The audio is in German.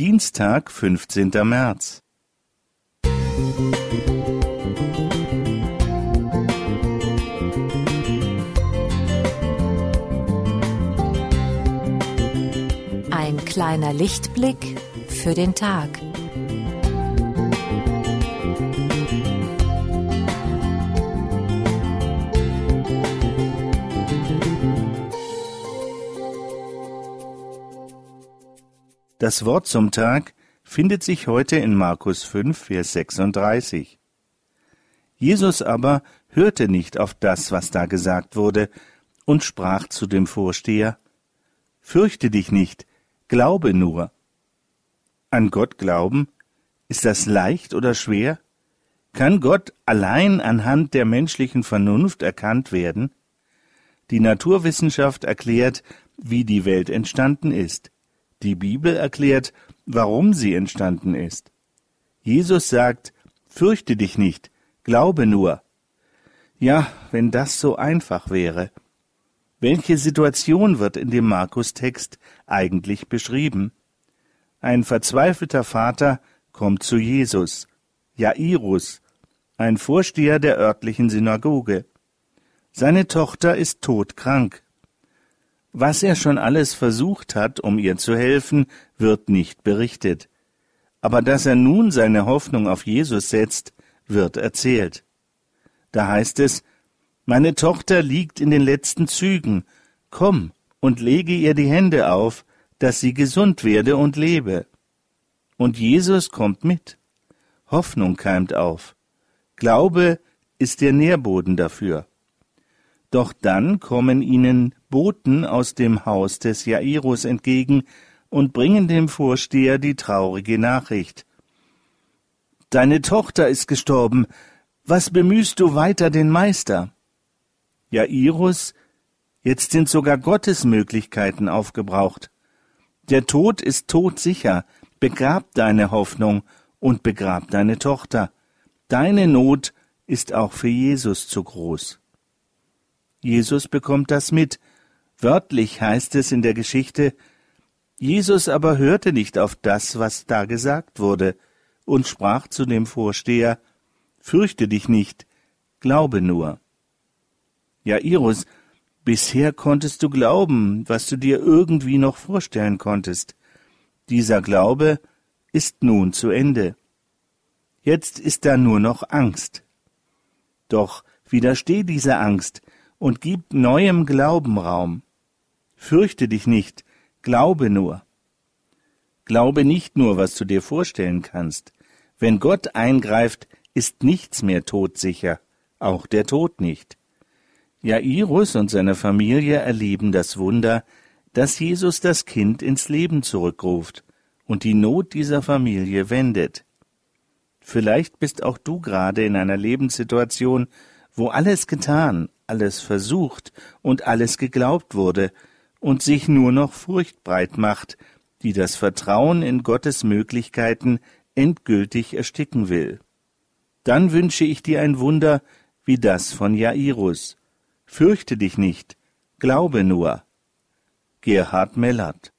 Dienstag, 15. März. Ein kleiner Lichtblick für den Tag. Das Wort zum Tag findet sich heute in Markus 5, Vers 36. Jesus aber hörte nicht auf das, was da gesagt wurde, und sprach zu dem Vorsteher, Fürchte dich nicht, glaube nur. An Gott glauben, ist das leicht oder schwer? Kann Gott allein anhand der menschlichen Vernunft erkannt werden? Die Naturwissenschaft erklärt, wie die Welt entstanden ist. Die Bibel erklärt, warum sie entstanden ist. Jesus sagt, fürchte dich nicht, glaube nur. Ja, wenn das so einfach wäre. Welche Situation wird in dem Markus-Text eigentlich beschrieben? Ein verzweifelter Vater kommt zu Jesus, Jairus, ein Vorsteher der örtlichen Synagoge. Seine Tochter ist todkrank. Was er schon alles versucht hat, um ihr zu helfen, wird nicht berichtet. Aber dass er nun seine Hoffnung auf Jesus setzt, wird erzählt. Da heißt es, Meine Tochter liegt in den letzten Zügen, komm und lege ihr die Hände auf, dass sie gesund werde und lebe. Und Jesus kommt mit. Hoffnung keimt auf. Glaube ist der Nährboden dafür. Doch dann kommen ihnen Boten aus dem Haus des Jairus entgegen und bringen dem Vorsteher die traurige Nachricht. Deine Tochter ist gestorben. Was bemühst du weiter den Meister? Jairus, jetzt sind sogar Gottes Möglichkeiten aufgebraucht. Der Tod ist todsicher. Begrab deine Hoffnung und begrab deine Tochter. Deine Not ist auch für Jesus zu groß. Jesus bekommt das mit. Wörtlich heißt es in der Geschichte, Jesus aber hörte nicht auf das, was da gesagt wurde, und sprach zu dem Vorsteher, Fürchte dich nicht, glaube nur. Jairus, bisher konntest du glauben, was du dir irgendwie noch vorstellen konntest. Dieser Glaube ist nun zu Ende. Jetzt ist da nur noch Angst. Doch widersteh dieser Angst, und gib neuem Glauben Raum. Fürchte dich nicht, glaube nur. Glaube nicht nur, was du dir vorstellen kannst. Wenn Gott eingreift, ist nichts mehr todsicher, auch der Tod nicht. Jairus und seine Familie erleben das Wunder, dass Jesus das Kind ins Leben zurückruft und die Not dieser Familie wendet. Vielleicht bist auch du gerade in einer Lebenssituation, wo alles getan, alles versucht und alles geglaubt wurde und sich nur noch Furcht breit macht, die das Vertrauen in Gottes Möglichkeiten endgültig ersticken will. Dann wünsche ich dir ein Wunder wie das von Jairus. Fürchte dich nicht, glaube nur. Gerhard Mellert